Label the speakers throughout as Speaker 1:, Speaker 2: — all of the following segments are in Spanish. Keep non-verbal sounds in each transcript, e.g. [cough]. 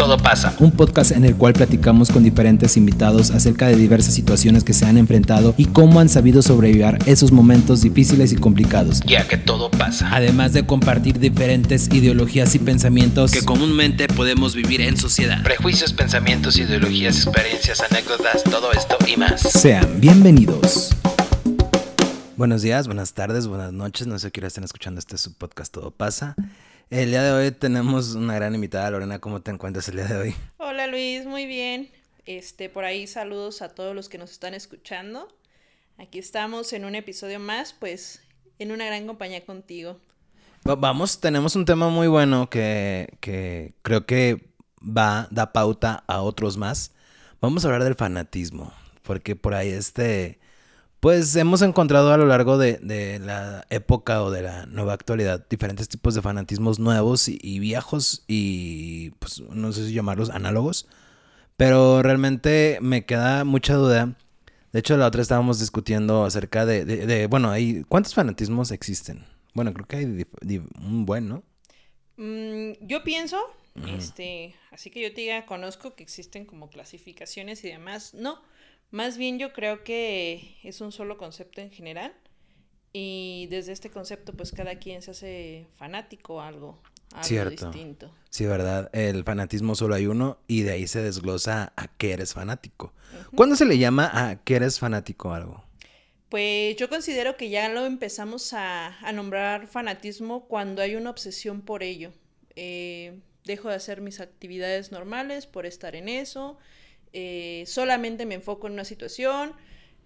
Speaker 1: todo pasa.
Speaker 2: Un podcast en el cual platicamos con diferentes invitados acerca de diversas situaciones que se han enfrentado y cómo han sabido sobrevivir esos momentos difíciles y complicados.
Speaker 1: Ya que todo pasa.
Speaker 2: Además de compartir diferentes ideologías y pensamientos
Speaker 1: que comúnmente podemos vivir en sociedad. Prejuicios, pensamientos, ideologías, experiencias, anécdotas, todo esto y más.
Speaker 2: Sean bienvenidos. Buenos días, buenas tardes, buenas noches. No sé qué hora estén escuchando este su podcast Todo pasa. El día de hoy tenemos una gran invitada, Lorena. ¿Cómo te encuentras el día de hoy?
Speaker 3: Hola Luis, muy bien. Este, por ahí saludos a todos los que nos están escuchando. Aquí estamos en un episodio más, pues en una gran compañía contigo.
Speaker 2: Vamos, tenemos un tema muy bueno que, que creo que va, da pauta a otros más. Vamos a hablar del fanatismo, porque por ahí este pues hemos encontrado a lo largo de, la época o de la nueva actualidad diferentes tipos de fanatismos nuevos y, viejos y pues no sé si llamarlos análogos, pero realmente me queda mucha duda. De hecho, la otra estábamos discutiendo acerca de, bueno, hay, ¿cuántos fanatismos existen? Bueno, creo que hay un buen, ¿no?
Speaker 3: Mm, yo pienso, este, así que yo te diga, conozco que existen como clasificaciones y demás, no. Más bien yo creo que es un solo concepto en general y desde este concepto pues cada quien se hace fanático a algo, algo Cierto. distinto.
Speaker 2: Sí, verdad. El fanatismo solo hay uno y de ahí se desglosa a qué eres fanático. ¿Cuándo se le llama a qué eres fanático algo?
Speaker 3: Pues yo considero que ya lo empezamos a, nombrar fanatismo cuando hay una obsesión por ello. Eh, dejo de hacer mis actividades normales por estar en eso eh, solamente me enfoco en una situación,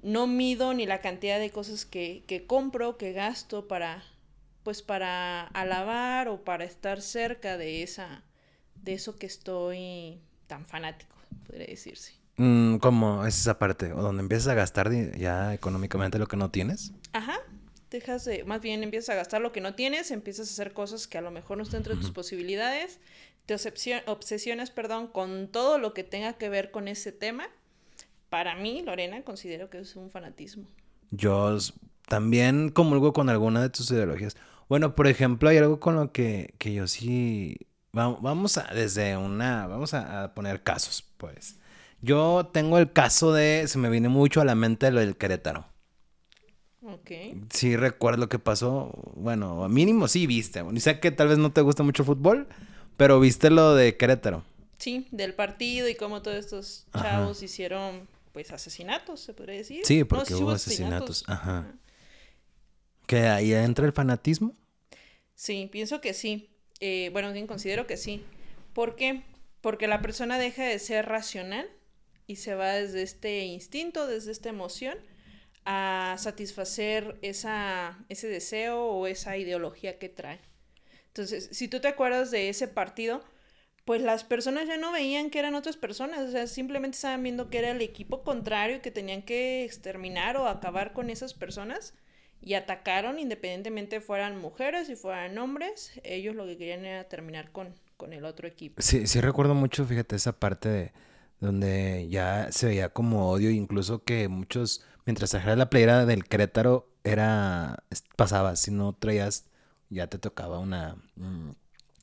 Speaker 3: no mido ni la cantidad de cosas que, que compro, que gasto para, pues para alabar o para estar cerca de esa, de eso que estoy tan fanático, podría decirse.
Speaker 2: Mm, ¿Cómo es esa parte? ¿O donde empiezas a gastar ya económicamente lo que no tienes?
Speaker 3: Ajá. Dejas de, más bien empiezas a gastar lo que no tienes, empiezas a hacer cosas que a lo mejor no están entre tus posibilidades te obsesionas, perdón, con todo lo que tenga que ver con ese tema, para mí, Lorena, considero que es un fanatismo.
Speaker 2: Yo también comulgo con alguna de tus ideologías. Bueno, por ejemplo, hay algo con lo que, que yo sí... Vamos a, desde una... Vamos a, poner casos, pues. Yo tengo el caso de... Se me viene mucho a la mente lo del Querétaro.
Speaker 3: Ok.
Speaker 2: Sí recuerdo lo que pasó. Bueno, mínimo sí viste. Y sé que tal vez no te gusta mucho el fútbol, pero viste lo de Querétaro.
Speaker 3: Sí, del partido y cómo todos estos chavos hicieron, pues, asesinatos, se podría decir.
Speaker 2: Sí, porque hubo asesinatos. Ajá. ¿Que ahí entra el fanatismo?
Speaker 3: Sí, pienso que sí. Eh, bueno, bien, considero que sí. ¿Por qué? Porque la persona deja de ser racional y se va desde este instinto, desde esta emoción, a satisfacer esa, ese deseo o esa ideología que trae. Entonces, si tú te acuerdas de ese partido, pues las personas ya no veían que eran otras personas, o sea, simplemente estaban viendo que era el equipo contrario que tenían que exterminar o acabar con esas personas y atacaron independientemente fueran mujeres y fueran hombres, ellos lo que querían era terminar con, con el otro equipo.
Speaker 2: Sí, sí recuerdo mucho, fíjate, esa parte de donde ya se veía como odio, incluso que muchos, mientras trajeras la playera del Querétaro, era, pasaba, si no traías ya te tocaba una... Mm,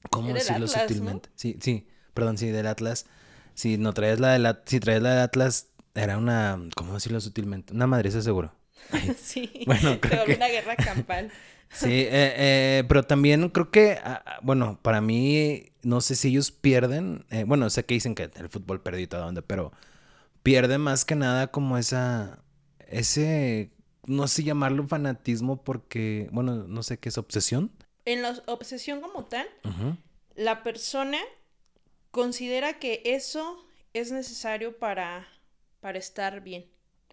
Speaker 2: ¿Cómo decirlo sutilmente? Sí, sí, perdón, sí, del Atlas. Si no traes la del si traes la del Atlas, era una, ¿cómo decirlo sutilmente? Una madriza seguro. [laughs]
Speaker 3: sí, [laughs] bueno, creo que... una guerra campal. [laughs]
Speaker 2: sí, eh, eh, pero también creo que, ah, ah, bueno, para mí, no sé si ellos pierden, eh, bueno, sé que dicen que el fútbol perdió todo donde, pero pierde más que nada como esa, ese no sé llamarlo fanatismo porque, bueno, no sé qué es obsesión.
Speaker 3: En la obsesión como tal, la persona considera que eso es necesario para, para estar bien.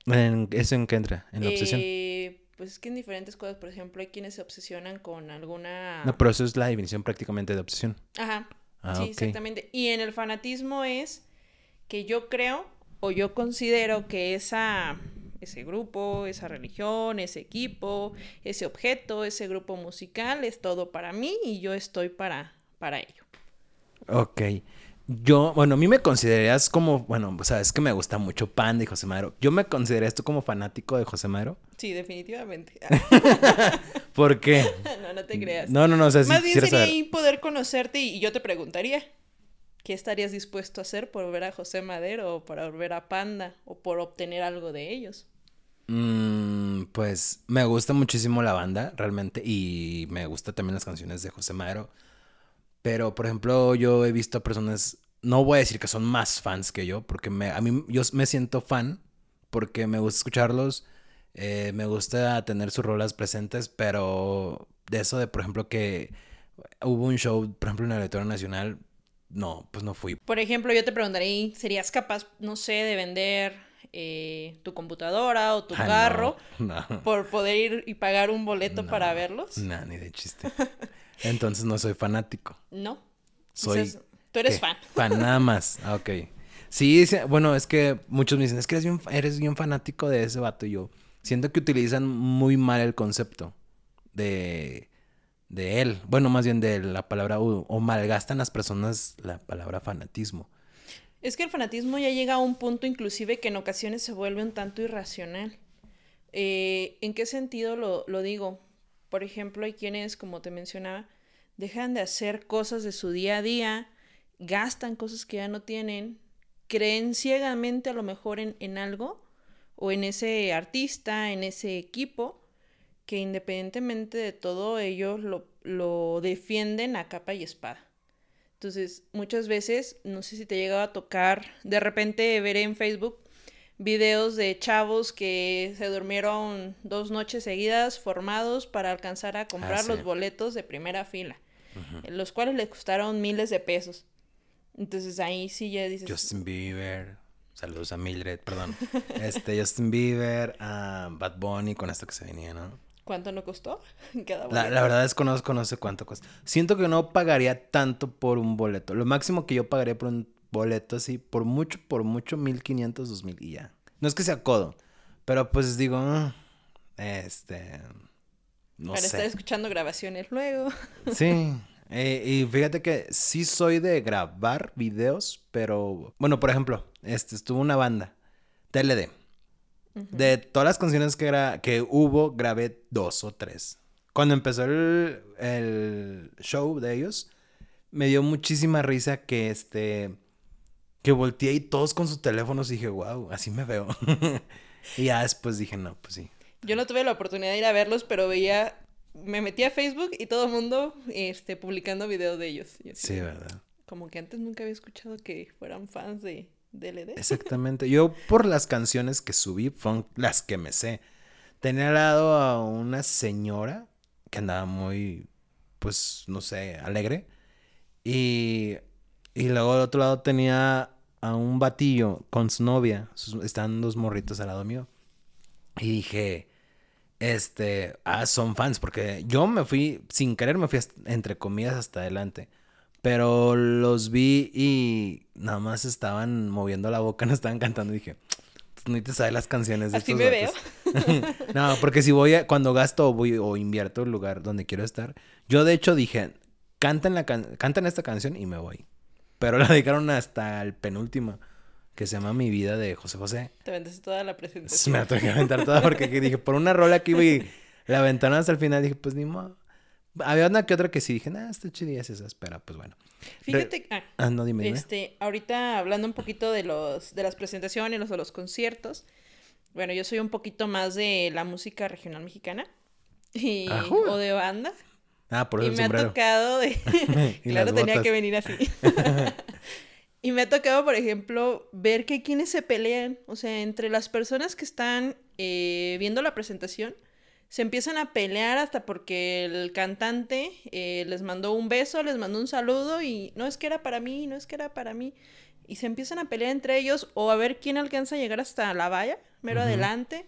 Speaker 2: ¿En ¿Eso en qué entra? ¿En la obsesión?
Speaker 3: Eh, pues es que en diferentes cosas, por ejemplo, hay quienes se obsesionan con alguna...
Speaker 2: No, pero eso es la definición prácticamente de obsesión.
Speaker 3: Ajá. Ah, sí, exactamente. Y en el fanatismo es que yo creo o yo considero que esa ese grupo, esa religión, ese equipo, ese objeto, ese grupo musical, es todo para mí y yo estoy para, para ello.
Speaker 2: Ok. Yo, bueno, a mí me considerarías como, bueno, o sea, es que me gusta mucho Pan de José Madero. ¿Yo me considerarías tú como fanático de José Madero?
Speaker 3: Sí, definitivamente. [laughs] [laughs]
Speaker 2: ¿Por qué?
Speaker 3: no, no te creas.
Speaker 2: No, no, no, o sea,
Speaker 3: Más bien sería ahí poder conocerte y yo te preguntaría, ¿Qué estarías dispuesto a hacer por ver a José Madero o por ver a Panda o por obtener algo de ellos?
Speaker 2: Mm, pues me gusta muchísimo la banda, realmente, y me gusta también las canciones de José Madero. Pero, por ejemplo, yo he visto personas, no voy a decir que son más fans que yo, porque a mí yo me siento fan, porque me gusta escucharlos, eh, me gusta tener sus rolas presentes, pero de eso de, por ejemplo, que hubo un show, por ejemplo, en el Auditorio Nacional, no, pues no fui.
Speaker 3: Por ejemplo, yo te preguntaría, ¿serías capaz, no sé, de vender eh, tu computadora o tu ah, carro [laughs] por poder ir y pagar un boleto para verlos?
Speaker 2: No, ni de chiste. [laughs] Entonces no soy fanático.
Speaker 3: No.
Speaker 2: Soy.
Speaker 3: tú eres fan. [laughs]
Speaker 2: Fan nada más. Ah, ok. Sí, bueno, es que muchos me dicen, es que eres bien, eres bien fanático de ese vato. Y yo siento que utilizan muy mal el concepto de de él, bueno, más bien de la palabra o malgastan las personas la palabra fanatismo.
Speaker 3: Es que el fanatismo ya llega a un punto inclusive que en ocasiones se vuelve un tanto irracional. Eh, ¿En qué sentido lo, lo digo? Por ejemplo, hay quienes, como te mencionaba, dejan de hacer cosas de su día a día, gastan cosas que ya no tienen, creen ciegamente a lo mejor en, en algo o en ese artista, en ese equipo, que independientemente de todo ellos lo, defienden a capa y espada. Entonces, muchas veces, no sé si te llegaba a tocar, de repente veré en Facebook videos de chavos que se durmieron dos noches seguidas formados para alcanzar a comprar ah, los boletos de primera fila, los cuales les costaron miles de pesos. Entonces ahí sí ya dices...
Speaker 2: Justin Bieber, saludos a Mildred, perdón. [laughs] Este, Justin Bieber, a Bad Bunny con esto que se venía, ¿no?
Speaker 3: ¿Cuánto no costó? [laughs]
Speaker 2: la, la, verdad es que no, no sé cuánto cuesta. Siento que no pagaría tanto por un boleto. Lo máximo que yo pagaría por un boleto así, por mucho, por mucho, 1500, 2000 y ya. No es que sea codo, pero pues digo, mm, este...
Speaker 3: No Para estar escuchando grabaciones luego. [laughs]
Speaker 2: Sí, eh, y fíjate que sí soy de grabar videos, pero... Bueno, por ejemplo, este, estuvo una banda, TLD. De todas las canciones que, que hubo, grabé dos o tres. Cuando empezó el, show de ellos, me dio muchísima risa que este que volteé y todos con sus teléfonos y dije, wow, así me veo. [laughs] y ya después dije, no, pues sí.
Speaker 3: Yo no tuve la oportunidad de ir a verlos, pero veía, me metí a Facebook y todo el mundo este, publicando videos de ellos.
Speaker 2: sí, verdad.
Speaker 3: Como que antes nunca había escuchado que fueran fans de,
Speaker 2: Exactamente. Yo por las canciones que subí fueron las que me sé. Tenía al lado a una señora que andaba muy, pues, no sé, alegre. Y, y luego al otro lado tenía a un batillo con su novia. Están dos morritos al lado mío. Y dije, este, ah, son fans, porque yo me fui, sin querer, me fui entre comillas hasta adelante. Pero los vi y nada más estaban moviendo la boca, [laughs] no estaban cantando. Y dije, ni te sabes las canciones de
Speaker 3: Así me veo. [laughs]
Speaker 2: no, porque si voy a, cuando gasto o, voy, o invierto el lugar donde quiero estar, yo de hecho dije, canten, la cantan esta canción y me voy. Pero la dedicaron hasta el penúltimo, que se llama Mi Vida de José José.
Speaker 3: Te vendes toda la presentación.
Speaker 2: Me la tuve que aventar toda porque [laughs] dije, por una rola que iba y la ventana hasta el final, dije, pues ni modo. Había una que otra que sí dije, ah, está chidilla esa espera, pues bueno.
Speaker 3: Fíjate,
Speaker 2: ah, ah, no, dime,
Speaker 3: Este, ahorita hablando un poquito de los, de las presentaciones, los de los conciertos. Bueno, yo soy un poquito más de la música regional mexicana y, o de banda.
Speaker 2: Ah, por eso
Speaker 3: Y me ha tocado de... [laughs] [laughs] claro, tenía que venir así. [laughs] y me ha tocado, por ejemplo, ver que quienes se pelean, o sea, entre las personas que están eh, viendo la presentación, se empiezan a pelear hasta porque el cantante eh, les mandó un beso, les mandó un saludo y no es que era para mí, no es que era para mí. Y se empiezan a pelear entre ellos o a ver quién alcanza a llegar hasta la valla, mero adelante.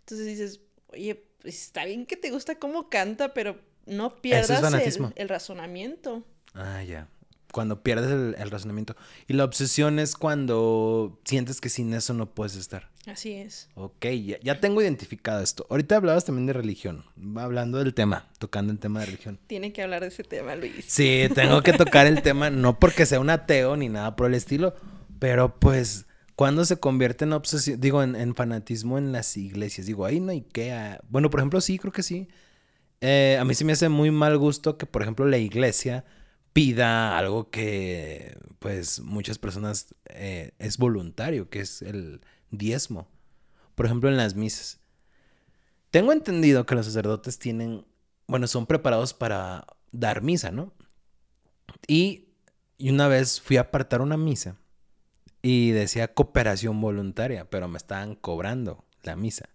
Speaker 3: Entonces dices, oye, pues está bien que te gusta cómo canta, pero no pierdas el, el razonamiento.
Speaker 2: Ah, ya cuando pierdes el, razonamiento. Y la obsesión es cuando sientes que sin eso no puedes estar.
Speaker 3: Así es.
Speaker 2: Ok, ya, tengo identificado esto. Ahorita hablabas también de religión. Va hablando del tema, tocando el tema de religión.
Speaker 3: Tiene que hablar de ese tema, Luis.
Speaker 2: Sí, tengo que tocar el tema, no porque sea un ateo ni nada por el estilo, pero pues cuando se convierte en obsesión, digo, en, fanatismo en las iglesias, digo, ahí no hay que... Bueno, por ejemplo, sí, creo que sí. Eh, a mí sí me hace muy mal gusto que, por ejemplo, la iglesia pida algo que pues muchas personas eh, es voluntario, que es el diezmo. Por ejemplo, en las misas. Tengo entendido que los sacerdotes tienen, bueno, son preparados para dar misa, ¿no? Y, y una vez fui a apartar una misa y decía cooperación voluntaria, pero me estaban cobrando la misa.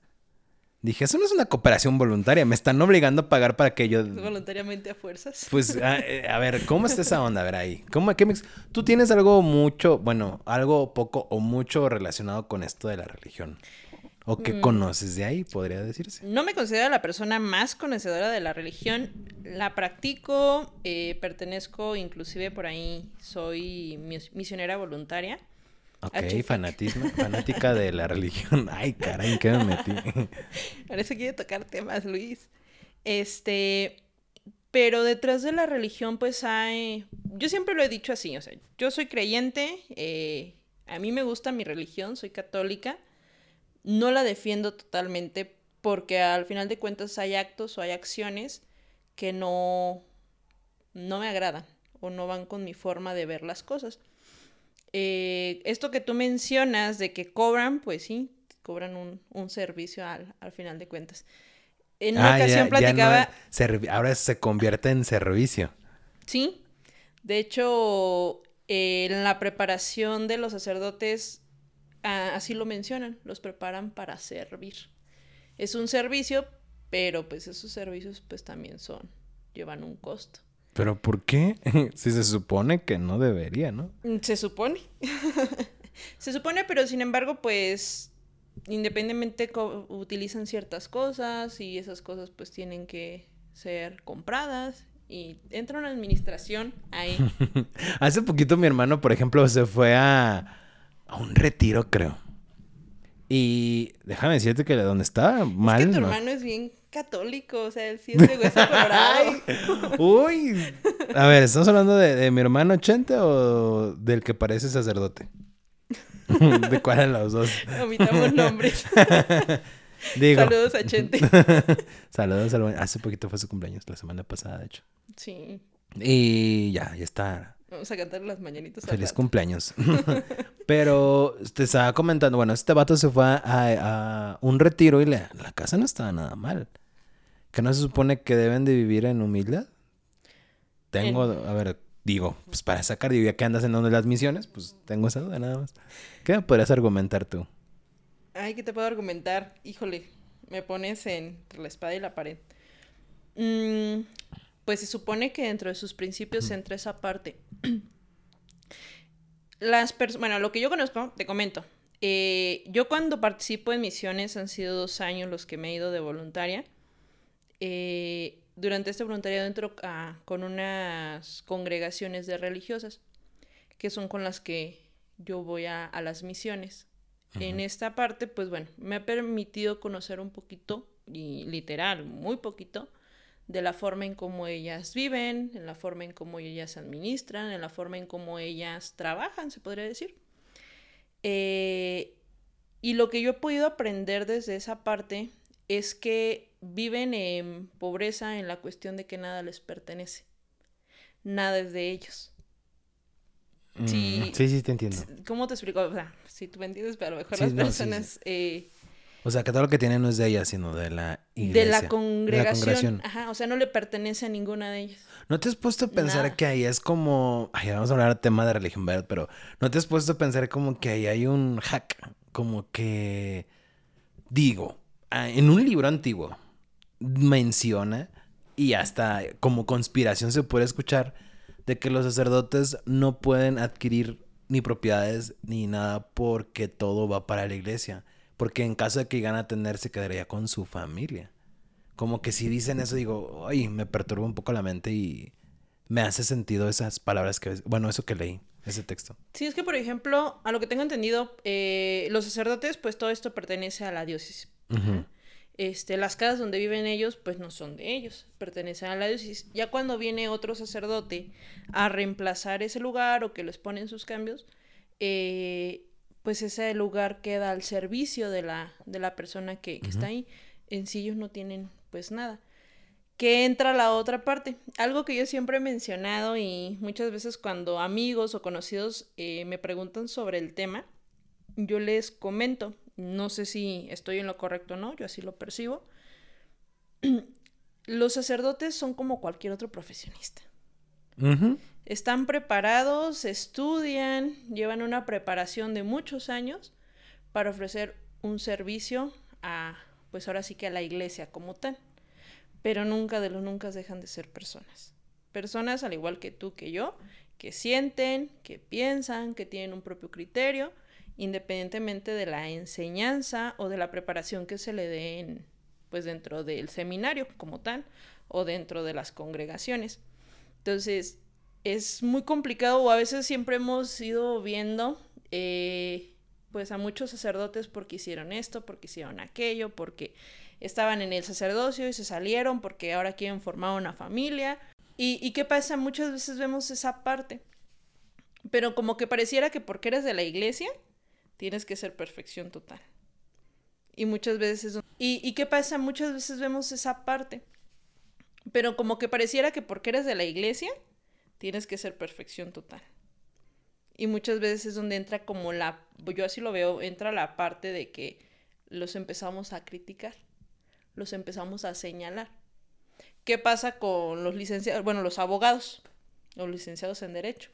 Speaker 2: Dije, eso no es una cooperación voluntaria, me están obligando a pagar para que yo... [laughs]
Speaker 3: Voluntariamente a fuerzas.
Speaker 2: Pues, a, [laughs] eh, a ver, ¿cómo está esa onda? A ver ahí. ¿Cómo, qué me... Tú tienes algo mucho, bueno, algo poco o mucho relacionado con esto de la religión. ¿O qué
Speaker 3: Mm.
Speaker 2: conoces de ahí, podría decirse?
Speaker 3: No me considero la persona más conocedora de la religión. La practico, eh, pertenezco, inclusive por ahí soy mis- misionera voluntaria.
Speaker 2: Ok, fanatismo, fanática de la religión. [laughs] Ay, caray, ¿en qué me metí? [laughs]
Speaker 3: Ahora eso quiere tocar temas, Luis. Este, pero detrás de la religión, pues hay, yo siempre lo he dicho así, o sea, yo soy creyente, eh, a mí me gusta mi religión, soy católica, no la defiendo totalmente porque al final de cuentas hay actos o hay acciones que no, no me agradan o no van con mi forma de ver las cosas. Eh, esto que tú mencionas de que cobran, pues sí, cobran un, un servicio al, al final de cuentas. En una
Speaker 2: Ah,
Speaker 3: ocasión
Speaker 2: ya
Speaker 3: platicaba,
Speaker 2: ahora se convierte en servicio.
Speaker 3: sí, de hecho, eh, en la preparación de los sacerdotes, ah, así lo mencionan, los preparan para servir. Es un servicio, pero pues esos servicios pues también son, llevan un costo.
Speaker 2: ¿Pero por qué? [laughs] si se supone que no debería, ¿no?
Speaker 3: Mm, Se supone. [laughs] Se supone, pero sin embargo, pues independientemente utilizan ciertas cosas y esas cosas pues tienen que ser compradas y entra una administración ahí. [laughs]
Speaker 2: Hace poquito mi hermano, por ejemplo, se fue a, a un retiro, creo. Y déjame decirte que donde estaba mal.
Speaker 3: es que tu
Speaker 2: ¿no?
Speaker 3: hermano es bien católico, o sea, él sí es de hueso [laughs] colorado.
Speaker 2: Uy. A ver, ¿estamos hablando de, de mi hermano Chente o del que parece sacerdote? [laughs] ¿De cuál de los dos?
Speaker 3: Omitamos nombres. [laughs]
Speaker 2: Digo.
Speaker 3: Saludos a Chente.
Speaker 2: Saludos al buen- Hace poquito fue su cumpleaños, la semana pasada, de hecho.
Speaker 3: Sí,
Speaker 2: Y ya, ya está.
Speaker 3: vamos a cantar las mañanitas.
Speaker 2: Feliz
Speaker 3: rato.
Speaker 2: cumpleaños. Pero te estaba comentando, bueno, este vato se fue a, a un retiro y la casa no estaba nada mal. ¿Que no se supone que deben de vivir en humildad? Tengo, a ver, digo, pues para sacar, digo, ya que andas en una de las misiones, pues tengo esa duda nada más. ¿Qué me podrías argumentar tú?
Speaker 3: Ay, ¿qué te puedo argumentar? Híjole, me pones entre la espada y la pared. Mm, pues se supone que dentro de sus principios entra esa parte. [clears throat] Las personas, bueno, lo que yo conozco, te comento. Eh, yo cuando participo en misiones han sido dos años los que me he ido de voluntaria. Eh, durante este voluntariado entro a- con unas congregaciones de religiosas, que son con las que yo voy a, a las misiones. En esta parte, pues bueno, me ha permitido conocer un poquito, y literal, muy poquito, de la forma en cómo ellas viven, en la forma en cómo ellas administran, en la forma en cómo ellas trabajan, se podría decir. Eh, y lo que yo he podido aprender desde esa parte es que viven en pobreza en la cuestión de que nada les pertenece. Nada es de ellos. Sí.
Speaker 2: Mm, sí, sí, te entiendo.
Speaker 3: ¿Cómo te explico? O sea, si tú me entiendes, pero a lo mejor
Speaker 2: Sí,
Speaker 3: las
Speaker 2: no, sí,
Speaker 3: personas eh,
Speaker 2: O sea, que todo lo que tienen no es de ella, sino de la iglesia.
Speaker 3: de la
Speaker 2: de
Speaker 3: congregación, ajá, o sea, no le pertenece a ninguna de ellas.
Speaker 2: ¿No te has puesto a pensar
Speaker 3: Nada.
Speaker 2: que ahí es como... Ay, vamos a hablar de tema de religión, ¿verdad? Pero ¿no te has puesto a pensar como que ahí hay un hack? Como que... Digo, ah, en un libro antiguo menciona y hasta como conspiración se puede escuchar de que los sacerdotes no pueden adquirir ni propiedades ni nada porque todo va para la iglesia. Porque en caso de que llegan a tener, se quedaría con su familia. Como que si dicen eso, digo, ay, me perturba un poco la mente y me hace sentido esas palabras que, bueno, eso que leí, ese texto.
Speaker 3: Sí, es que, por ejemplo, a lo que tengo entendido, eh, los sacerdotes, pues todo esto pertenece a la diócesis. Este, las casas donde viven ellos, pues no son de ellos, pertenecen a la diócesis. Ya cuando viene otro sacerdote a reemplazar ese lugar o que les ponen sus cambios, eh, pues ese lugar queda al servicio de la, de la persona que, que está ahí. En sí ellos no tienen pues nada. que entra la otra parte. Algo que yo siempre he mencionado y muchas veces cuando amigos o conocidos eh, me preguntan sobre el tema, yo les comento, no sé si estoy en lo correcto o no, yo así lo percibo. [clears throat] Los sacerdotes son como cualquier otro profesionista. Están preparados, estudian, llevan una preparación de muchos años para ofrecer un servicio a, pues ahora sí que a la iglesia como tal pero nunca de lo nunca dejan de ser personas. Personas al igual que tú, que yo, que sienten, que piensan, que tienen un propio criterio, independientemente de la enseñanza o de la preparación que se le dé pues dentro del seminario como tal o dentro de las congregaciones. Entonces, es muy complicado o a veces siempre hemos ido viendo eh, pues a muchos sacerdotes porque hicieron esto, porque hicieron aquello, porque estaban en el sacerdocio y se salieron porque ahora quieren formar una familia. ¿Y, qué pasa? Muchas veces vemos esa parte, pero como que pareciera que porque eres de la iglesia, tienes que ser perfección total. Y muchas veces... ¿Y, ¿Y qué pasa? Muchas veces vemos esa parte, pero como que pareciera que porque eres de la iglesia, tienes que ser perfección total. Y muchas veces es donde entra como la, yo así lo veo, entra la parte de que los empezamos a criticar los empezamos a señalar. ¿Qué pasa con los licenciados, bueno, los abogados, los licenciados en Derecho?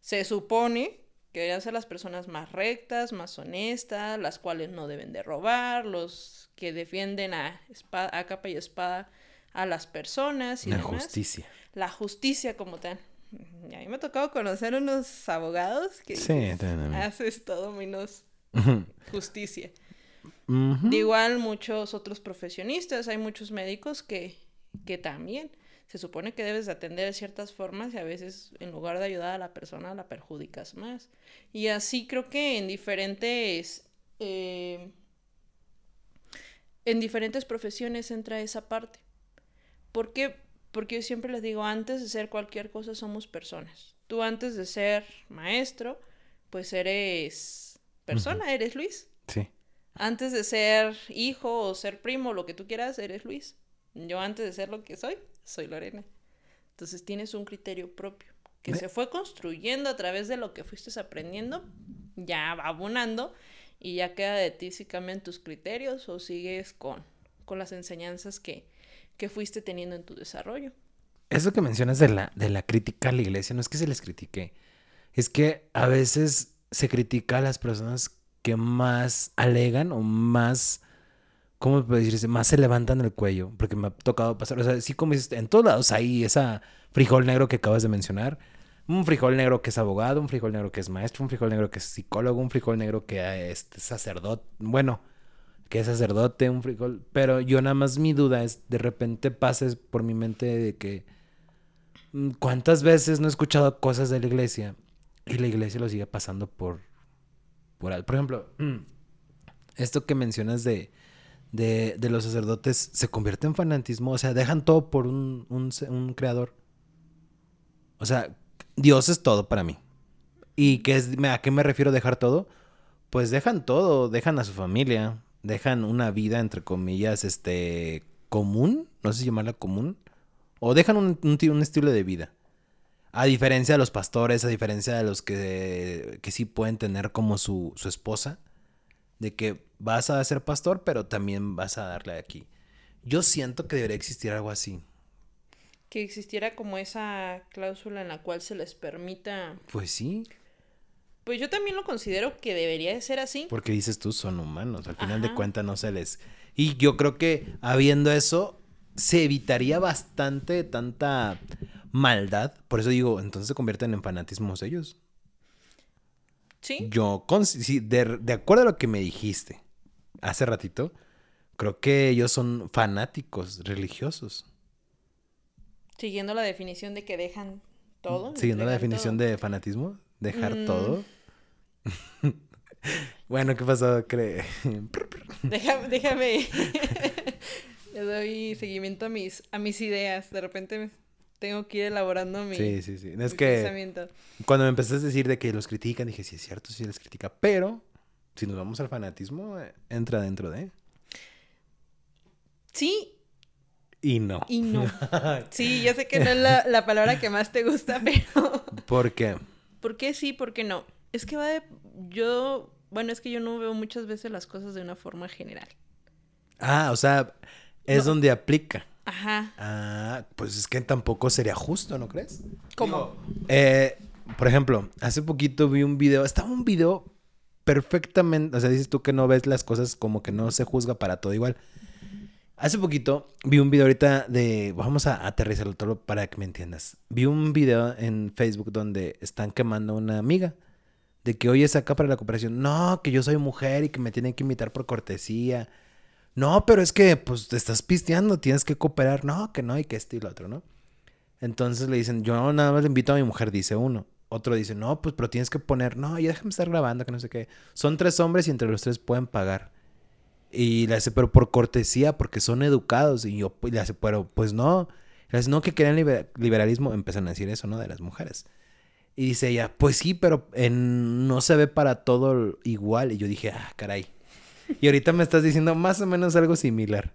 Speaker 3: Se supone que deberían ser las personas más rectas, más honestas, las cuales no deben de robar, los que defienden a, espada, a capa y espada a las personas y
Speaker 2: La justicia.
Speaker 3: La justicia como tal. Y a mí me ha tocado conocer unos abogados que
Speaker 2: sí,
Speaker 3: haces todo menos justicia. Igual muchos otros profesionistas, hay muchos médicos que, que también se supone que debes atender de ciertas formas y a veces en lugar de ayudar a la persona la perjudicas más. Y así creo que en diferentes... Eh, en diferentes profesiones entra esa parte. ¿Por qué? Porque yo siempre les digo, antes de ser cualquier cosa somos personas. Tú antes de ser maestro, pues eres persona, eres Luis.
Speaker 2: Sí.
Speaker 3: Antes de ser hijo o ser primo, lo que tú quieras, eres Luis. Yo antes de ser lo que soy, soy Lorena. Entonces tienes un criterio propio que se fue construyendo a través de lo que fuiste aprendiendo, ya va abonando y ya queda de ti si cambian tus criterios o sigues con, con las enseñanzas que, que fuiste teniendo en tu desarrollo.
Speaker 2: Eso que mencionas de la, de la crítica a la iglesia, no es que se les critique, es que a veces se critica a las personas que más alegan o más, ¿cómo decirse? Más se levantan el cuello, porque me ha tocado pasar, o sea, sí como dices, en todos lados hay esa frijol negro que acabas de mencionar, un frijol negro que es abogado, un frijol negro que es maestro, un frijol negro que es psicólogo, un frijol negro que es sacerdote, bueno, que es sacerdote, un frijol, pero yo nada más mi duda es, de repente pases por mi mente de que, mm, ¿cuántas veces no he escuchado cosas de la iglesia? Y la iglesia lo sigue pasando por por, ejemplo, mm, [clears throat] esto que mencionas de, de, los sacerdotes se convierte en fanatismo, o sea, dejan todo por un, un, creador. O sea, Dios es todo para mí. ¿Y qué es, a qué me refiero dejar todo? Pues dejan todo, dejan a su familia, dejan una vida, entre comillas, este, común, no sé si llamarla común, o dejan un, un estilo de vida. A diferencia de los pastores, a diferencia de los que, que sí pueden tener como su, su esposa, de que vas a ser pastor, pero también vas a darle aquí. Yo siento que debería existir algo así.
Speaker 3: Que existiera como esa cláusula en la cual se les permita.
Speaker 2: Pues sí.
Speaker 3: Pues yo también lo considero que debería de ser así.
Speaker 2: Porque dices tú, son humanos. Al final de cuentas no se les. Y yo creo que habiendo eso, se evitaría bastante tanta maldad. Por eso digo, entonces se convierten en fanatismos ellos.
Speaker 3: Sí.
Speaker 2: Yo, de, de, acuerdo a lo que me dijiste hace ratito, creo que ellos son fanáticos religiosos.
Speaker 3: Siguiendo la definición de que dejan todo.
Speaker 2: Siguiendo la definición de fanatismo, dejar mm. todo. [laughs] bueno, ¿qué pasó? Cree. [laughs]
Speaker 3: déjame, déjame. [laughs] Le doy seguimiento a mis, a mis ideas. De repente tengo que ir elaborando mi,
Speaker 2: sí, sí, sí. Es que Cuando me empezaste a decir de que los critican, dije, sí, es cierto, sí les critica, pero si nos vamos al fanatismo, eh, entra dentro de...
Speaker 3: Sí
Speaker 2: Y no.
Speaker 3: Y no. [laughs] Sí, yo sé que no es la, la palabra que más te gusta, [laughs] pero...
Speaker 2: ¿Por qué?
Speaker 3: ¿Por qué sí? ¿Por qué no? Es que va de... Yo... Bueno, es que yo no veo muchas veces las cosas de una forma general.
Speaker 2: Ah, o sea, es
Speaker 3: No.
Speaker 2: donde aplica.
Speaker 3: Ajá.
Speaker 2: Ah, pues es que tampoco sería justo, ¿no crees?
Speaker 3: ¿Cómo?
Speaker 2: Eh, por ejemplo, hace poquito vi un video, estaba un video perfectamente, o sea, dices tú que no ves las cosas como que no se juzga para todo igual. Hace poquito vi un video ahorita de, vamos a aterrizarlo todo para que me entiendas. Vi un video en Facebook donde están quemando a una amiga. De que, oye, saca para la cooperación. No, que yo soy mujer y que me tienen que invitar por cortesía. No, pero es que, pues, te estás pisteando, tienes que cooperar. No, que no, y que esto y lo otro, ¿no? Entonces le dicen, yo nada más le invito a mi mujer, dice uno. Otro dice, no, pues, pero tienes que poner, no, ya déjame estar grabando, que no sé qué. Son tres hombres y entre los tres pueden pagar. Y le hace, pero por cortesía, porque son educados. Y yo pues, le hace, pero pues no. Le hace, no, que querían liber- liberalismo. Empiezan a decir eso, ¿no? De las mujeres. Y dice ella, pues sí, pero no se ve para todo igual. Y yo dije, ah, caray. Y ahorita me estás diciendo más o menos algo similar.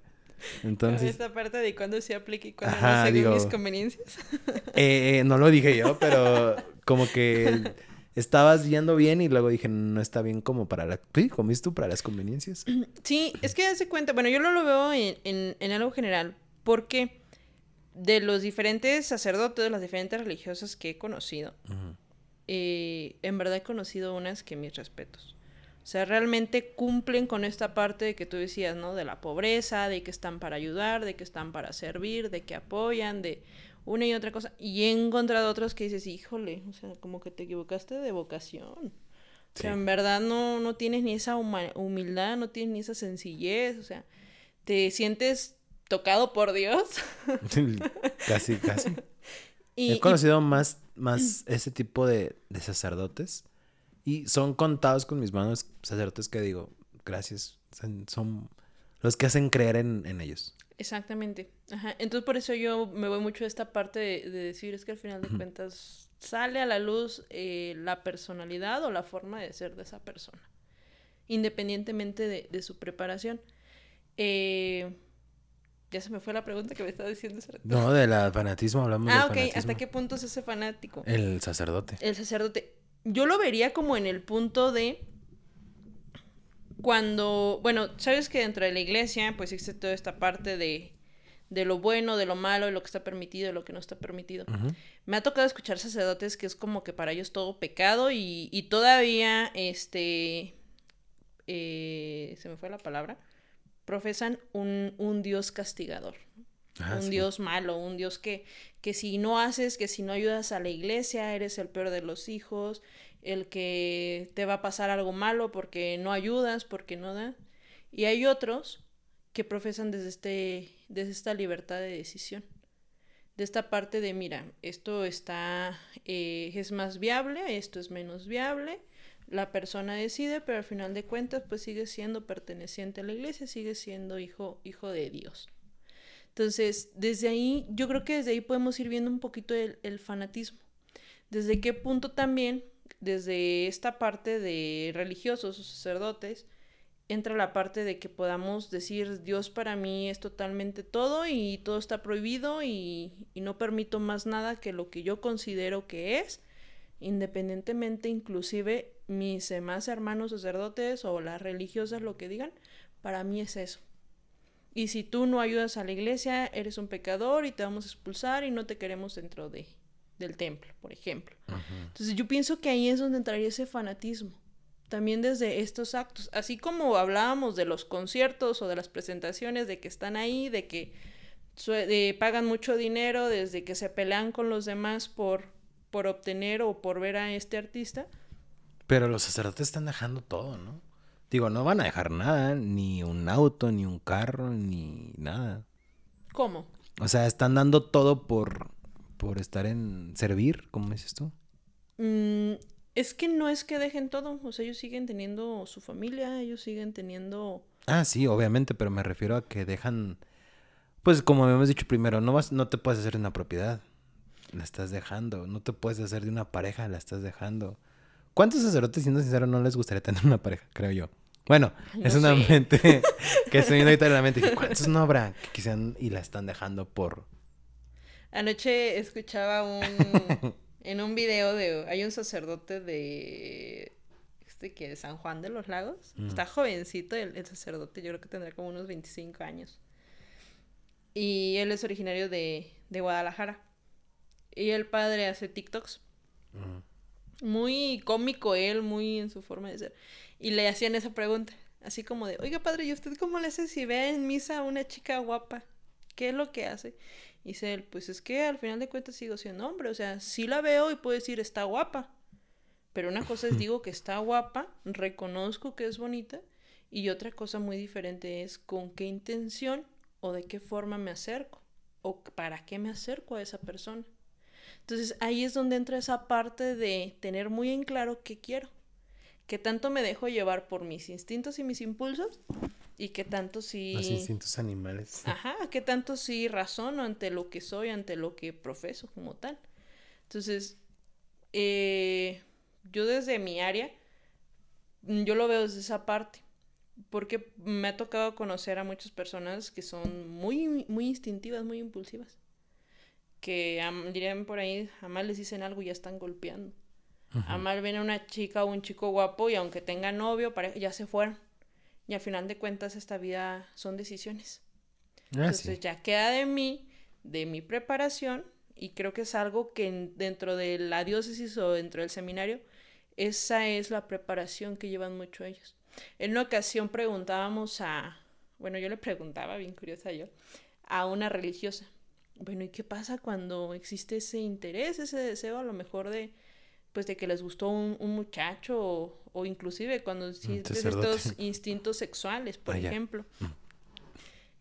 Speaker 2: Entonces,
Speaker 3: Esta parte de cuándo se aplica y cuándo
Speaker 2: Ajá,
Speaker 3: no según
Speaker 2: digo-
Speaker 3: mis conveniencias.
Speaker 2: eh, eh, no lo dije yo, pero como que estabas yendo bien y luego dije, no está bien como para la... Sí, dices tú, para las conveniencias.
Speaker 3: Sí, es que hace cuenta, bueno, yo no lo veo en, en, en algo general, porque de los diferentes sacerdotes, de las diferentes religiosas que he conocido, eh, en verdad he conocido unas que mis respetos. O sea, realmente cumplen con esta parte de que tú decías, ¿no? De la pobreza, de que están para ayudar, de que están para servir, de que apoyan, de una y otra cosa. Y he encontrado otros que dices, híjole, o sea, como que te equivocaste de vocación. O sea, en verdad no, no tienes ni esa humildad, no tienes ni esa sencillez, o sea, te sientes tocado por Dios. [laughs]
Speaker 2: casi, casi. [laughs]
Speaker 3: Y,
Speaker 2: He
Speaker 3: y-
Speaker 2: conocido más, más [clears throat] ese tipo de, de sacerdotes y son contados con mis manos sacerdotes que digo, gracias, son, los que hacen creer en, en ellos.
Speaker 3: Exactamente. Ajá. Entonces por eso yo me voy mucho a esta parte de, de decir es que al final de cuentas sale a la luz eh, la personalidad o la forma de ser de esa persona, independientemente de, de su preparación. Eh, ya se me fue la pregunta que me estaba diciendo. rato.
Speaker 2: No, del fanatismo hablamos
Speaker 3: ah,
Speaker 2: del
Speaker 3: ok.
Speaker 2: fanatismo.
Speaker 3: ¿Hasta qué punto es ese fanático?
Speaker 2: El sacerdote.
Speaker 3: El sacerdote. Yo lo vería como en el punto de cuando, bueno, sabes que dentro de la iglesia pues existe toda esta parte de, de lo bueno, de lo malo, de lo que está permitido, de lo que no está permitido. Me ha tocado escuchar sacerdotes que es como que para ellos todo pecado y, y todavía, este, eh, se me fue la palabra, profesan un, un Dios castigador
Speaker 2: Ah,
Speaker 3: un
Speaker 2: sí.
Speaker 3: Dios malo, un Dios que, que si no haces, que si no ayudas a la iglesia, eres el peor de los hijos, el que te va a pasar algo malo porque no ayudas, porque no das. Y hay otros que profesan desde, este, desde esta libertad de decisión. De esta parte de, mira, esto está, eh, es más viable, esto es menos viable, la persona decide, pero al final de cuentas, pues sigue siendo perteneciente a la iglesia, sigue siendo hijo, hijo de Dios. Entonces, desde ahí, yo creo que desde ahí podemos ir viendo un poquito el, fanatismo. Desde qué punto también, desde esta parte de religiosos o sacerdotes, entra la parte de que podamos decir, Dios para mí es totalmente todo y todo está prohibido y, y no permito más nada que lo que yo considero que es, independientemente inclusive mis demás hermanos sacerdotes o las religiosas lo que digan, para mí es eso. Y si tú no ayudas a la iglesia, eres un pecador y te vamos a expulsar y no te queremos dentro de, del templo, por ejemplo. Entonces yo pienso que ahí es donde entraría ese fanatismo. También desde estos actos. Así como hablábamos de los conciertos o de las presentaciones, de que están ahí, de que de- pagan mucho dinero, desde que se pelean con los demás por, por obtener o por ver a este artista.
Speaker 2: Pero los sacerdotes están dejando todo, ¿no? Digo, no van a dejar nada, ni un auto, ni un carro, ni nada.
Speaker 3: ¿Cómo?
Speaker 2: O sea, están dando todo por, por estar en servir, como dices tú.
Speaker 3: Mm, es que no es que dejen todo, o sea, ellos siguen teniendo su familia, ellos siguen teniendo...
Speaker 2: Ah, sí, obviamente, pero me refiero a que dejan, pues como habíamos dicho primero, no vas, no te puedes hacer de una propiedad, la estás dejando, no te puedes hacer de una pareja, la estás dejando. ¿Cuántos sacerdotes, siendo sincero, no les gustaría tener una pareja, creo yo? Bueno, es una mente [laughs] que estoy viendo ahorita en la mente. ¿Cuántos no habrá que quisieran y la están dejando por...?
Speaker 3: Anoche escuchaba un... [laughs] en un video de... Hay un sacerdote de... Este que de San Juan de los Lagos. Mm. Está jovencito el, el, sacerdote. Yo creo que tendrá como unos 25 años. Y él es originario de, de Guadalajara. Y el padre hace TikToks. Muy cómico él, muy en su forma de ser. Y le hacían esa pregunta, así como de, oiga padre, ¿y usted cómo le hace si ve en misa a una chica guapa? ¿Qué es lo que hace? Y dice él, pues es que al final de cuentas sigo siendo hombre, o sea, sí la veo y puedo decir está guapa. Pero una cosa es [laughs] digo que está guapa, reconozco que es bonita, y otra cosa muy diferente es con qué intención o de qué forma me acerco, o para qué me acerco a esa persona. Entonces ahí es donde entra esa parte de tener muy en claro qué quiero que tanto me dejo llevar por mis instintos y mis impulsos y que tanto sí...
Speaker 2: Los instintos animales. [laughs]
Speaker 3: Ajá, que tanto sí razono ante lo que soy, ante lo que profeso como tal. Entonces, eh, yo desde mi área, yo lo veo desde esa parte, porque me ha tocado conocer a muchas personas que son muy, muy instintivas, muy impulsivas, que dirían por ahí, jamás les dicen algo y ya están golpeando. A mal viene una chica o un chico guapo y aunque tenga novio, ya se fueron. Y al final de cuentas esta vida son decisiones. Ah, Entonces ya queda de mí, de mi preparación, y creo que es algo que dentro de la diócesis o dentro del seminario, esa es la preparación que llevan mucho ellos. En una ocasión preguntábamos a, bueno, yo le preguntaba, bien curiosa yo, a una religiosa, bueno, ¿y qué pasa cuando existe ese interés, ese deseo a lo mejor de, pues de que les gustó un, muchacho o, inclusive cuando sientes estos instintos sexuales, por ah, ejemplo. Mm.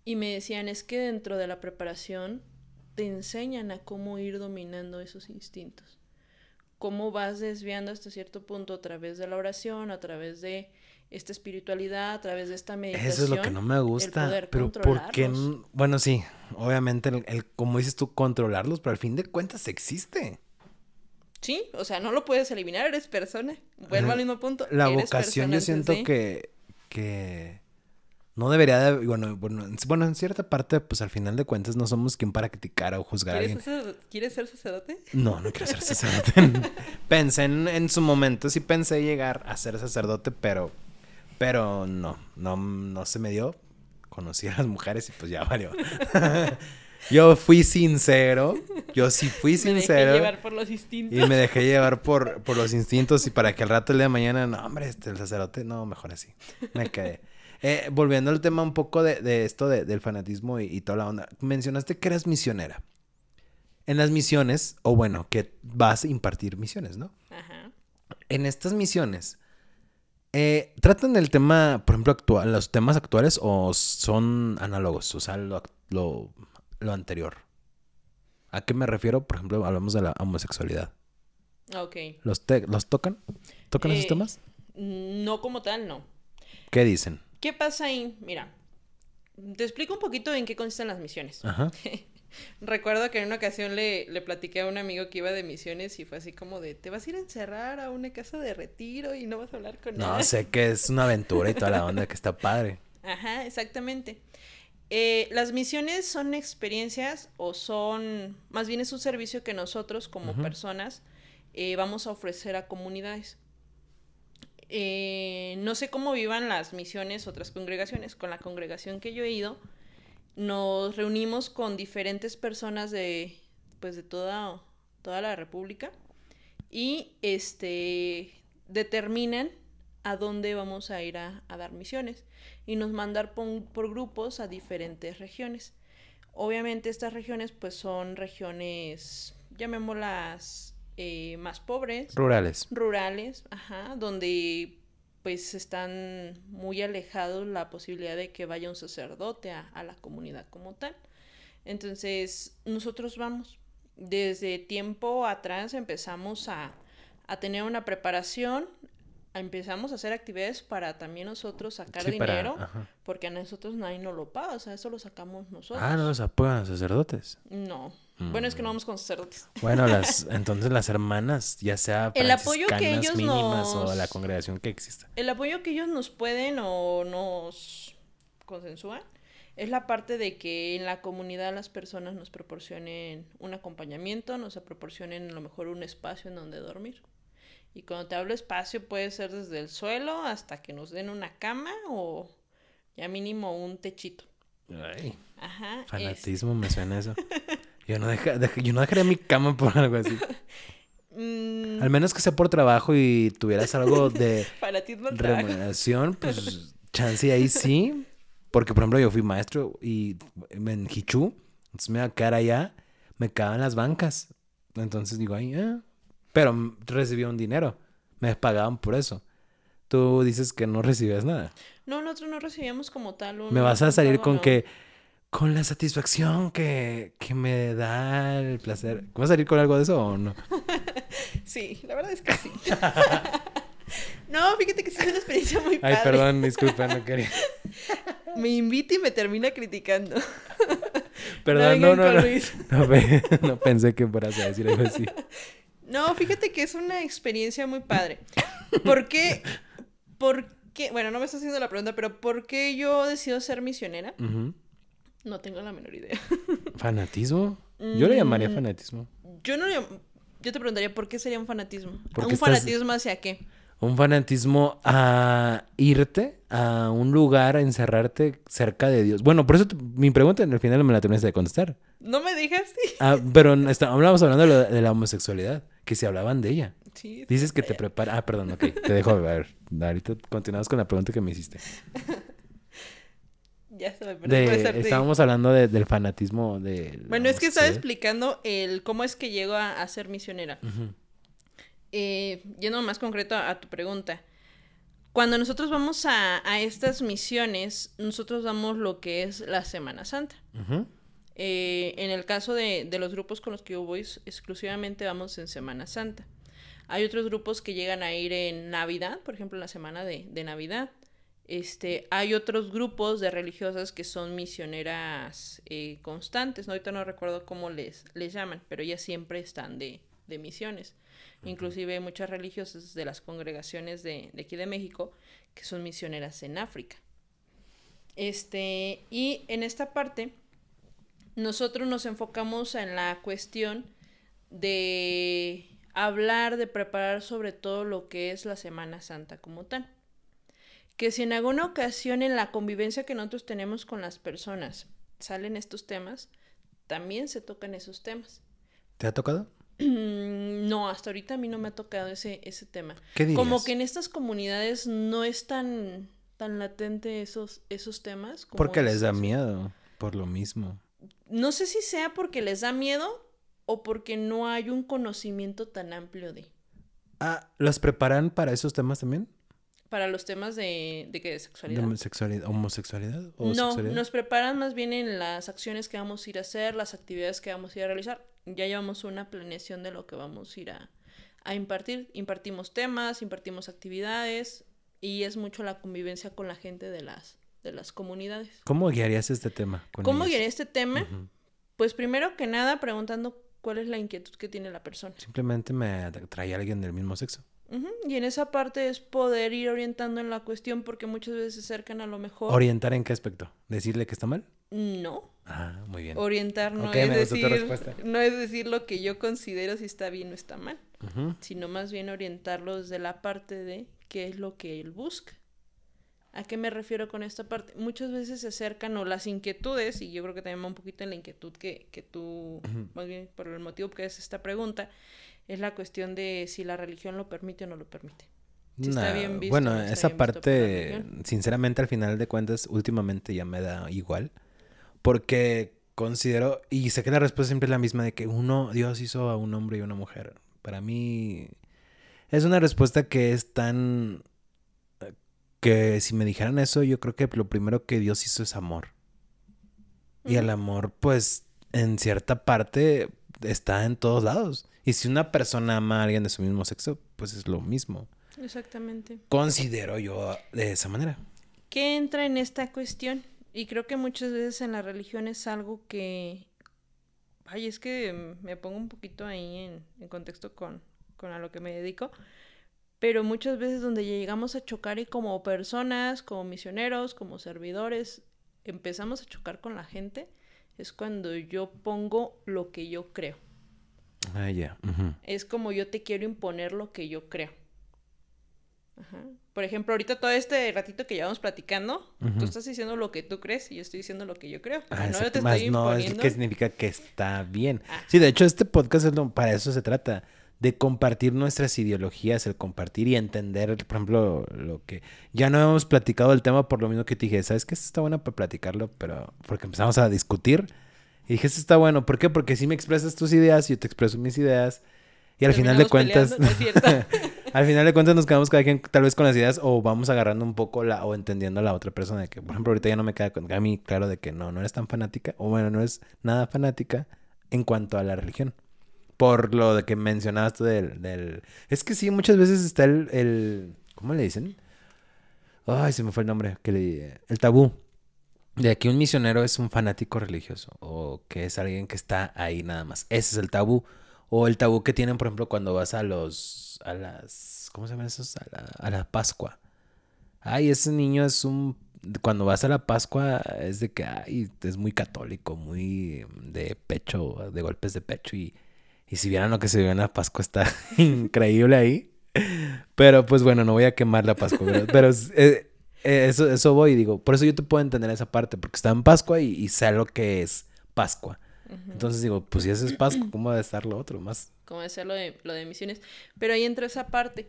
Speaker 3: Y me decían, es que dentro de la preparación te enseñan a cómo ir dominando esos instintos. Cómo vas desviando hasta cierto punto a través de la oración, a través de esta espiritualidad, a través de esta meditación.
Speaker 2: Eso es lo que no me gusta. pero porque, bueno, sí, obviamente, el, como dices tú, controlarlos, pero al fin de cuentas existe.
Speaker 3: Sí, o sea, no lo puedes eliminar, eres persona. Vuelvo al mismo punto.
Speaker 2: La vocación yo siento que, que no debería de, bueno, bueno, bueno, en cierta parte, pues al final de cuentas no somos quien para criticar o juzgar a alguien.
Speaker 3: ¿Quieres ser sacerdote?
Speaker 2: No, no quiero ser sacerdote. [laughs] pensé en, en, su momento, sí pensé llegar a ser sacerdote, pero, pero no, no, no se me dio. Conocí a las mujeres y pues ya valió. [laughs] Yo fui sincero. Yo sí fui sincero.
Speaker 3: Me dejé llevar por los instintos.
Speaker 2: Y me dejé llevar por, por los instintos y para que al rato el día de mañana, no, hombre, este, el sacerdote, no, mejor así. Me quedé. Eh, volviendo al tema un poco de, de esto del fanatismo y, toda la onda. Mencionaste que eras misionera. En las misiones, o bueno, que vas a impartir misiones, ¿no? Ajá. En estas misiones, eh, ¿tratan el tema, por ejemplo, actual, los temas actuales o son análogos? O sea, lo, lo lo anterior. ¿A qué me refiero? Por ejemplo, hablamos de la homosexualidad.
Speaker 3: Ok.
Speaker 2: ¿Los, ¿los tocan? ¿Tocan esos eh, temas?
Speaker 3: No como tal, no.
Speaker 2: ¿Qué dicen?
Speaker 3: ¿Qué pasa ahí? Mira, te explico un poquito en qué consisten las misiones. Ajá. [laughs] Recuerdo que en una ocasión le, le platiqué a un amigo que iba de misiones y fue así como de, te vas a ir a encerrar a una casa de retiro y no vas a hablar con
Speaker 2: nadie. No, sé que es una aventura y toda la onda que está padre.
Speaker 3: Ajá, exactamente. Eh, las misiones son experiencias o son, más bien es un servicio que nosotros como personas eh, vamos a ofrecer a comunidades. Eh, no sé cómo vivan las misiones otras congregaciones. Con la congregación que yo he ido, nos reunimos con diferentes personas de, pues, de toda, toda la República y este, determinan a dónde vamos a ir a, dar misiones y nos mandar por, grupos a diferentes regiones. Obviamente estas regiones pues son regiones, llamémoslas eh, más pobres.
Speaker 2: Rurales.
Speaker 3: Rurales, ajá, donde pues están muy alejados la posibilidad de que vaya un sacerdote a, a la comunidad como tal. Entonces nosotros vamos, desde tiempo atrás empezamos a, a tener una preparación empezamos a hacer actividades para también nosotros sacar dinero, porque a nosotros nadie nos lo paga, o sea, eso lo sacamos nosotros.
Speaker 2: Ah, no los apoyan los sacerdotes.
Speaker 3: No, Bueno, es que no vamos con sacerdotes.
Speaker 2: Bueno, [laughs] las, entonces las hermanas, ya sea
Speaker 3: El apoyo que ellos
Speaker 2: mínimas
Speaker 3: nos-
Speaker 2: o la congregación que exista.
Speaker 3: El apoyo que ellos nos pueden o nos consensúan es la parte de que en la comunidad las personas nos proporcionen un acompañamiento, nos proporcionen a lo mejor un espacio en donde dormir. Y cuando te hablo espacio puede ser desde el suelo hasta que nos den una cama o ya mínimo un techito.
Speaker 2: Ay,
Speaker 3: Ajá. es-
Speaker 2: fanatismo me suena eso. [laughs] Yo no, deja- deja- yo no dejaría mi cama por [laughs] algo así.
Speaker 3: mm,
Speaker 2: Al menos que sea por trabajo y tuvieras algo de [laughs] remuneración, pues [laughs] chance ahí sí. Porque, por ejemplo, yo fui maestro y en Hichu, entonces me iba a quedar allá, me quedaban las bancas. Entonces digo, ay, ah. Pero recibía un dinero, me pagaban por eso. Tú dices que no recibías nada.
Speaker 3: No, nosotros no recibíamos como tal un...
Speaker 2: Me vas a salir con
Speaker 3: no.
Speaker 2: que, con la satisfacción que, que me da el placer. ¿Vas a salir con algo de eso o no? [laughs]
Speaker 3: Sí, la verdad es que sí. [laughs] no, fíjate que sí es una experiencia muy padre.
Speaker 2: Ay, perdón, disculpa, no quería. [laughs]
Speaker 3: Me invita y me termina criticando.
Speaker 2: Perdón,
Speaker 3: No
Speaker 2: no, no, no. Pensé que fueras a decir algo así.
Speaker 3: No, fíjate que es una experiencia muy padre. ¿Por qué? ¿Por qué? Bueno, no me estás haciendo la pregunta, pero ¿por qué yo decido ser misionera?
Speaker 2: Ujú.
Speaker 3: No tengo la menor idea. [laughs]
Speaker 2: ¿Fanatismo? Yo le llamaría
Speaker 3: Mm.
Speaker 2: fanatismo.
Speaker 3: Yo no le- Yo te preguntaría, ¿por qué sería un fanatismo? ¿Un
Speaker 2: estás-
Speaker 3: fanatismo hacia qué?
Speaker 2: Un fanatismo a irte a un lugar, a encerrarte cerca de Dios. Bueno, por eso mi pregunta en el final me la terminaste de contestar.
Speaker 3: ¿No me dejaste? [laughs]
Speaker 2: Ah, pero está- hablábamos hablando de, la homosexualidad, que se hablaban de ella.
Speaker 3: Sí.
Speaker 2: Dices que te prepara. Ah, perdón, ok. Te dejo a ver. Ahorita continuamos con la pregunta que me hiciste. [laughs] [laughs]
Speaker 3: Ya se me perdió.
Speaker 2: De, estábamos hablando de- del fanatismo de.
Speaker 3: Bueno, es que estaba explicando el cómo es que llego a, a ser misionera. Eh, yendo más concreto a, a tu pregunta. Cuando nosotros vamos a, a estas misiones, nosotros damos lo que es la Semana Santa. Eh, en el caso de, de los grupos con los que yo voy, exclusivamente vamos en Semana Santa. Hay otros grupos que llegan a ir en Navidad, por ejemplo, en la semana de, de Navidad. Este, hay otros grupos de religiosas que son misioneras eh, constantes. ¿no? Ahorita no recuerdo cómo les, les llaman, pero ellas siempre están de, de misiones. Inclusive hay muchas religiosas de las congregaciones de, de aquí de México que son misioneras en África. Este, y en esta parte, nosotros nos enfocamos en la cuestión de hablar, de preparar sobre todo lo que es la Semana Santa como tal. Que si en alguna ocasión en la convivencia que nosotros tenemos con las personas salen estos temas, también se tocan esos temas.
Speaker 2: ¿Te ha tocado?
Speaker 3: No, hasta ahorita a mí no me ha tocado ese, ese tema.
Speaker 2: ¿Qué dirías?
Speaker 3: Como que en estas comunidades no es tan, tan latente esos, esos temas. como
Speaker 2: Porque les
Speaker 3: es-
Speaker 2: da miedo. Por lo mismo.
Speaker 3: No sé si sea porque les da miedo o porque no hay un conocimiento tan amplio de.
Speaker 2: Ah, ¿los preparan para esos temas también?
Speaker 3: Para los temas de, de qué, de
Speaker 2: ¿De
Speaker 3: sexualidad.
Speaker 2: homosexualidad? ¿O
Speaker 3: No,
Speaker 2: sexualidad?
Speaker 3: nos preparan más bien en las acciones que vamos a ir a hacer, las actividades que vamos a ir a realizar. Ya llevamos una planeación de lo que vamos a ir a, a impartir. Impartimos temas, impartimos actividades y es mucho la convivencia con la gente de las, de las comunidades.
Speaker 2: ¿Cómo guiarías este tema? con
Speaker 3: ¿Cómo
Speaker 2: ellos?
Speaker 3: este tema? Pues primero que nada preguntando cuál es la inquietud que tiene la persona.
Speaker 2: Simplemente me trae alguien del mismo sexo.
Speaker 3: Y en esa parte es poder ir orientando en la cuestión porque muchas veces se acercan a lo mejor.
Speaker 2: ¿Orientar en qué aspecto? ¿Decirle que está mal?
Speaker 3: no.
Speaker 2: Ah, muy bien.
Speaker 3: Orientar no es decir no es decir lo que yo considero si está bien o está mal, sino más bien orientarlo desde la parte de qué es lo que él busca. ¿A qué me refiero con esta parte? Muchas veces se acercan o las inquietudes, y yo creo que también va un poquito en la inquietud que, que tú, más bien por el motivo que es esta pregunta, es la cuestión de si la religión lo permite o no lo permite. Si está bien visto,
Speaker 2: bueno,
Speaker 3: no está
Speaker 2: esa
Speaker 3: bien
Speaker 2: parte, sinceramente, al final de cuentas, últimamente ya me da igual. Porque considero, y sé que la respuesta siempre es la misma, de que uno, Dios hizo a un hombre y una mujer. Para mí, es una respuesta que es tan... que si me dijeran eso, yo creo que lo primero que Dios hizo es amor. Y el amor, pues, en cierta parte está en todos lados. Y si una persona ama a alguien de su mismo sexo, pues es lo mismo.
Speaker 3: Exactamente.
Speaker 2: Considero yo de esa manera.
Speaker 3: ¿Qué entra en esta cuestión? Y creo que muchas veces en la religión es algo que ay, es que me pongo un poquito ahí en, en contexto con, con a lo que me dedico, pero muchas veces donde llegamos a chocar y como personas, como misioneros, como servidores, empezamos a chocar con la gente, es cuando yo pongo lo que yo creo.
Speaker 2: Ah, ya.
Speaker 3: Es como yo te quiero imponer lo que yo creo. Ajá. Por ejemplo, ahorita todo este ratito que llevamos platicando, tú estás diciendo lo que tú crees y yo estoy diciendo lo que yo creo.
Speaker 2: Ah,
Speaker 3: no
Speaker 2: yo te estoy no, es que significa que está bien. Ah. Sí, de hecho, este podcast es lo, para eso se trata de compartir nuestras ideologías, el compartir y entender, por ejemplo, lo que ya no hemos platicado el tema por lo mismo que te dije, ¿sabes qué? Esto está bueno para platicarlo, pero porque empezamos a discutir y dije, esto está bueno, ¿por qué? Porque si me expresas tus ideas, yo te expreso mis ideas y al final de cuentas, [laughs] al final de cuentas nos quedamos cada quien tal vez con las ideas o vamos agarrando un poco la o entendiendo a la otra persona de que, por ejemplo, ahorita ya no me queda con a mí claro de que no, no eres tan fanática o bueno, no es nada fanática en cuanto a la religión. Por lo de que mencionabas tú del, del... Es que sí, muchas veces está el, el... ¿Cómo le dicen? Ay, se me fue el nombre. Que. El tabú. De que un misionero es un fanático religioso. O que es alguien que está ahí nada más. Ese es el tabú. O el tabú que tienen, por ejemplo, cuando vas a los... A las... ¿Cómo se llaman esos? A la, a la Pascua. Ay, ese niño es un cuando vas a la Pascua es de que ay, es muy católico, muy de pecho, de golpes de pecho y y si vieran lo que se vio en la Pascua, está [laughs] increíble ahí. Pero pues bueno, no voy a quemar la Pascua. Pero, eh, eh, eso, eso voy y digo, por eso yo te puedo entender esa parte, porque está en Pascua y, sé lo que es Pascua. Entonces digo, pues si eso es Pascua, ¿cómo va a estar lo otro más?
Speaker 3: ¿Cómo debe ser lo de, lo de misiones? Pero ahí entra esa parte.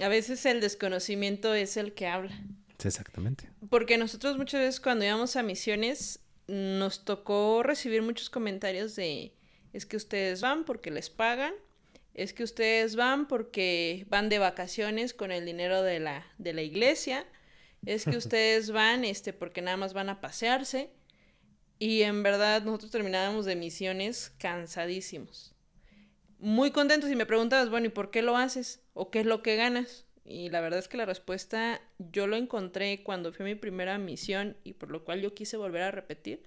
Speaker 3: A veces el desconocimiento es el que habla.
Speaker 2: Sí, exactamente.
Speaker 3: Porque nosotros muchas veces cuando íbamos a misiones nos tocó recibir muchos comentarios de es que ustedes van porque les pagan, es que ustedes van porque van de vacaciones con el dinero de la, de la iglesia, es que [laughs] ustedes van este, porque nada más van a pasearse. Y en verdad nosotros terminábamos de misiones cansadísimos. Muy contentos y me preguntabas, bueno, ¿y por qué lo haces? ¿O qué es lo que ganas? Y la verdad es que la respuesta yo lo encontré cuando fue mi primera misión y por lo cual yo quise volver a repetir.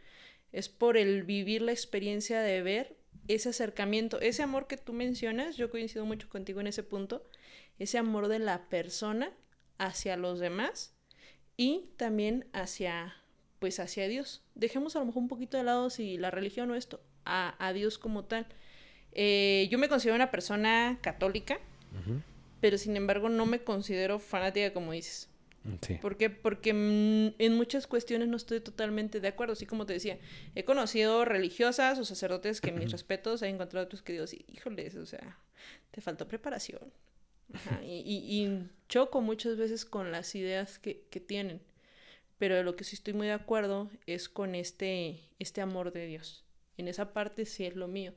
Speaker 3: Es por el vivir la experiencia de ver ese acercamiento, ese amor que tú mencionas, yo coincido mucho contigo en ese punto, ese amor de la persona hacia los demás y también hacia, pues hacia Dios. Dejemos a lo mejor un poquito de lado si la religión o esto, a, Dios como tal. Eh, yo me considero una persona católica, pero sin embargo no me considero fanática como dices. ¿Por qué? Porque en muchas cuestiones no estoy totalmente de acuerdo. Así como te decía, he conocido religiosas o sacerdotes que mis respetos, he encontrado otros que digo, sí, híjoles, o sea, te faltó preparación. Y, choco muchas veces con las ideas que, tienen. Pero de lo que sí estoy muy de acuerdo es con este, este amor de Dios. En esa parte sí es lo mío.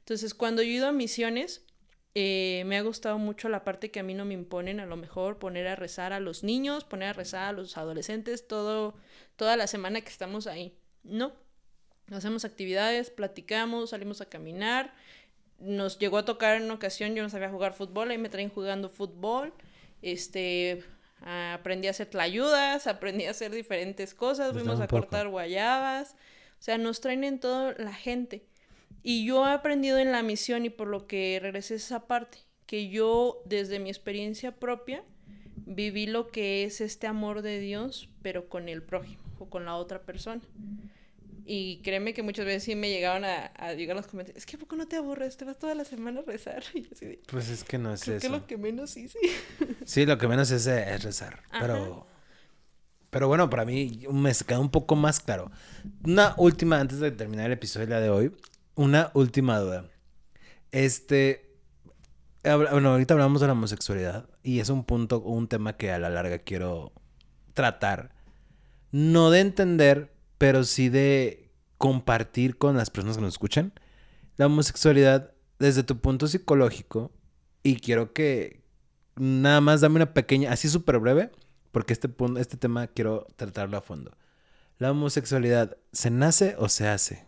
Speaker 3: Entonces, cuando yo he ido a misiones, eh, me ha gustado mucho la parte que a mí no me imponen, a lo mejor poner a rezar a los niños, poner a rezar a los adolescentes todo, toda la semana que estamos ahí. No, hacemos actividades, platicamos, salimos a caminar. Nos llegó a tocar en una ocasión, yo no sabía jugar fútbol, ahí me traen jugando fútbol. Este, aprendí a hacer tlayudas, aprendí a hacer diferentes cosas, fuimos a cortar guayabas. O sea, nos traen en todo la gente. Y yo he aprendido en la misión y por lo que regresé a esa parte, que yo desde mi experiencia propia viví lo que es este amor de Dios, pero con el prójimo o con la otra persona. Y créeme que muchas veces sí me llegaban a, llegar los comentarios, es que ¿a poco no te aburres? Te vas toda la semana a rezar. [laughs]
Speaker 2: pues es que no es eso.
Speaker 3: que lo que menos hice. [laughs]
Speaker 2: sí, lo que menos es, es rezar. Pero, pero bueno, para mí me queda un poco más claro. Una última, antes de terminar el episodio de hoy, una última duda. Este. Bueno, ahorita hablamos de la homosexualidad y es un punto, un tema que a la larga quiero tratar. No de entender, pero sí de compartir con las personas que nos escuchan la homosexualidad desde tu punto psicológico. Y quiero que nada más dame una pequeña, así súper breve, porque este, este tema quiero tratarlo a fondo. ¿La homosexualidad se nace o se hace?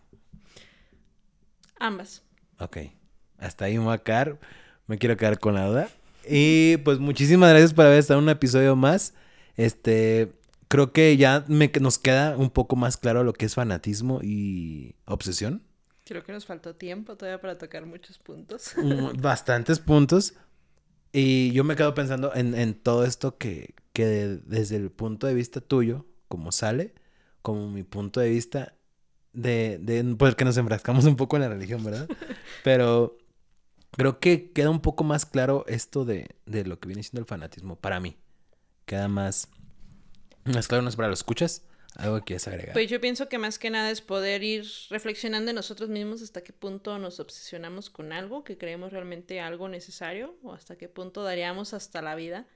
Speaker 3: Ambas.
Speaker 2: Ok. Hasta ahí me voy a quedar. Me quiero quedar con la duda. Y pues muchísimas gracias por haber estado en un episodio más. Este, creo que ya me, nos queda un poco más claro lo que es fanatismo y obsesión.
Speaker 3: Creo que nos faltó tiempo todavía para tocar muchos puntos.
Speaker 2: Mm, bastantes puntos. Y yo me quedo pensando en, en todo esto que, que desde el punto de vista tuyo, como sale, como mi punto de vista de, de pues que nos enfrascamos un poco en la religión, ¿verdad? [laughs] Pero creo que queda un poco más claro esto de, de lo que viene siendo el fanatismo para mí. Queda más, más claro, no es para los escuchas. ¿Algo que quieres agregar?
Speaker 3: Pues yo pienso que más que nada es poder ir reflexionando en nosotros mismos hasta qué punto nos obsesionamos con algo, que creemos realmente algo necesario, o hasta qué punto daríamos hasta la vida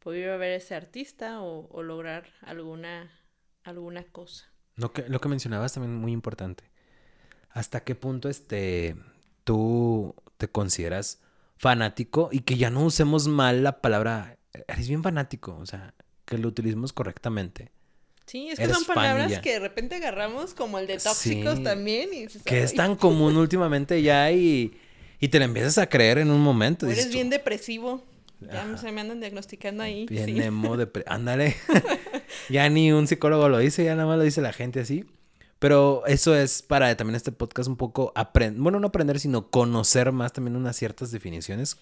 Speaker 3: por ir a ver a ese artista o, lograr alguna, alguna cosa.
Speaker 2: Lo que, lo que mencionabas también muy importante. ¿Hasta qué punto este, tú te consideras fanático y que ya no usemos mal la palabra, eres bien fanático, o sea, que lo utilicemos correctamente?
Speaker 3: Sí, es que son palabras que de repente agarramos como el de tóxicos también. Y
Speaker 2: que es tan común últimamente ya y, y, te la empiezas a creer en un momento.
Speaker 3: eres bien depresivo. Ya se me andan diagnosticando ahí.
Speaker 2: Bien sí. emo, ándale. [laughs] ya ni un psicólogo lo dice, ya nada más lo dice la gente así. Pero eso es para también este podcast un poco aprender, bueno, no aprender, sino conocer más también unas ciertas definiciones.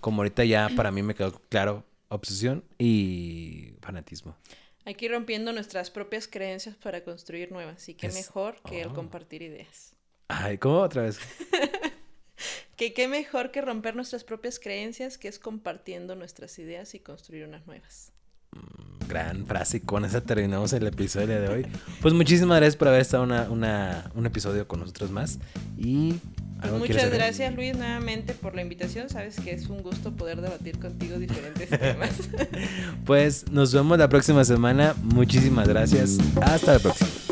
Speaker 2: Como ahorita ya para mí me quedó claro, obsesión y fanatismo.
Speaker 3: Hay que ir rompiendo nuestras propias creencias para construir nuevas. Y qué mejor que el oh. compartir ideas.
Speaker 2: Ay, ¿cómo otra vez? [laughs]
Speaker 3: que qué mejor que romper nuestras propias creencias, que es compartiendo nuestras ideas y construir unas nuevas.
Speaker 2: Gran frase y con esa terminamos el episodio de hoy. Pues muchísimas gracias por haber estado una, un episodio con nosotros más y
Speaker 3: pues muchas gracias Luis nuevamente por la invitación. Sabes que es un gusto poder debatir contigo diferentes temas. [laughs]
Speaker 2: pues nos vemos la próxima semana. Muchísimas gracias. Hasta la próxima.